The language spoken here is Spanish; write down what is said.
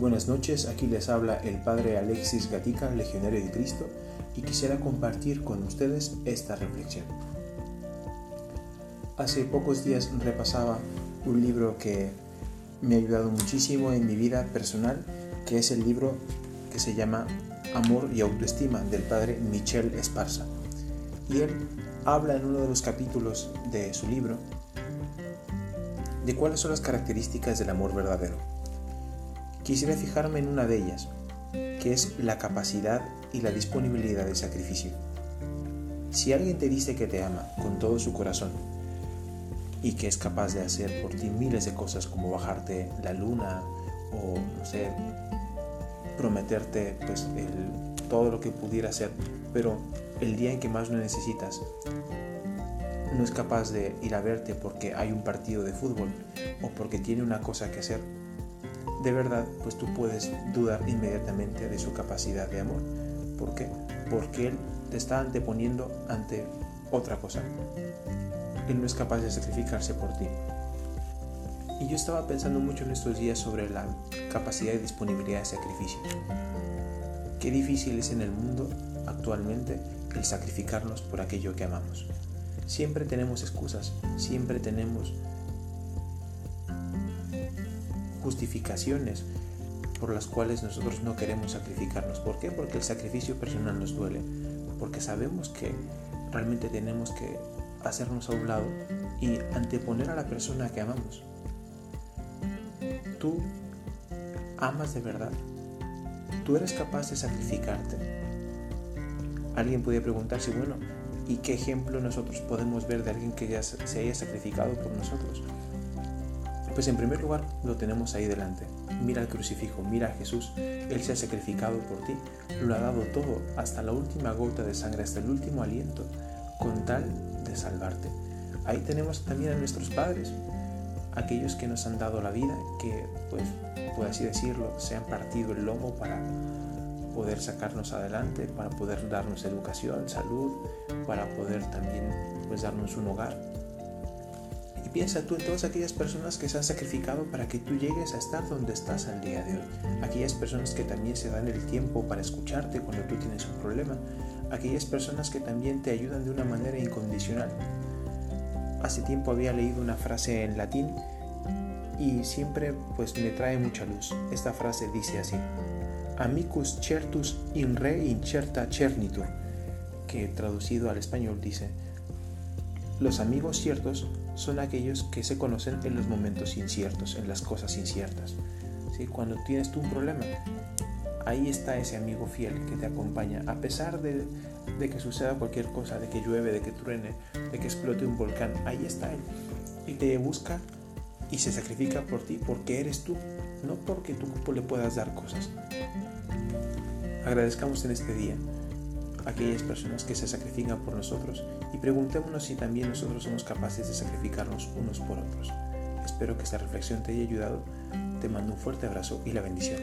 buenas noches, aquí les habla el Padre Alexis Gatica, Legionario de Cristo, y quisiera compartir con ustedes esta reflexión. Hace pocos días repasaba un libro que me ha ayudado muchísimo en mi vida personal, que es el libro que se llama Amor y Autoestima del Padre Michel Esparza. Y él habla en uno de los capítulos de su libro de cuáles son las características del amor verdadero. Quisiera fijarme en una de ellas, que es la capacidad y la disponibilidad de sacrificio. Si alguien te dice que te ama con todo su corazón y que es capaz de hacer por ti miles de cosas como bajarte la luna o no sé, prometerte pues todo lo que pudiera hacer, pero el día en que más lo necesitas no es capaz de ir a verte porque hay un partido de fútbol o porque tiene una cosa que hacer, de verdad, pues tú puedes dudar inmediatamente de su capacidad de amor. ¿Por qué? Porque Él te está anteponiendo ante otra cosa. Él no es capaz de sacrificarse por ti. Y yo estaba pensando mucho en estos días sobre la capacidad y disponibilidad de sacrificio. Qué difícil es en el mundo actualmente el sacrificarnos por aquello que amamos. Siempre tenemos excusas, siempre tenemos justificaciones por las cuales nosotros no queremos sacrificarnos. ¿Por qué? Porque el sacrificio personal nos duele, porque sabemos que realmente tenemos que hacernos a un lado y anteponer a la persona que amamos. Tú amas de verdad. Tú eres capaz de sacrificarte. Alguien podría preguntarse, bueno, ¿y qué ejemplo nosotros podemos ver de alguien que ya se haya sacrificado por nosotros? Pues en primer lugar lo tenemos ahí delante. Mira el crucifijo, mira a Jesús. Él se ha sacrificado por ti, lo ha dado todo, hasta la última gota de sangre, hasta el último aliento, con tal de salvarte. Ahí tenemos también a nuestros padres, aquellos que nos han dado la vida, que pues, por así decirlo, se han partido el lomo para poder sacarnos adelante, para poder darnos educación, salud, para poder también pues darnos un hogar. Piensa tú en todas aquellas personas que se han sacrificado para que tú llegues a estar donde estás al día de hoy. Aquellas personas que también se dan el tiempo para escucharte cuando tú tienes un problema. Aquellas personas que también te ayudan de una manera incondicional. Hace tiempo había leído una frase en latín y siempre pues me trae mucha luz. Esta frase dice así: Amicus certus in re incerta cernitur, que traducido al español dice: Los amigos ciertos son aquellos que se conocen en los momentos inciertos, en las cosas inciertas. ¿Sí? Cuando tienes tú un problema, ahí está ese amigo fiel que te acompaña, a pesar de, de, que suceda cualquier cosa, de que llueve, de que truene, de que explote un volcán, ahí está él. Y te busca y se sacrifica por ti porque eres tú, no porque tú le puedas dar cosas. Agradezcamos en este día aquellas personas que se sacrifican por nosotros y preguntémonos si también nosotros somos capaces de sacrificarnos unos por otros. Espero que esta reflexión te haya ayudado. Te mando un fuerte abrazo y la bendición.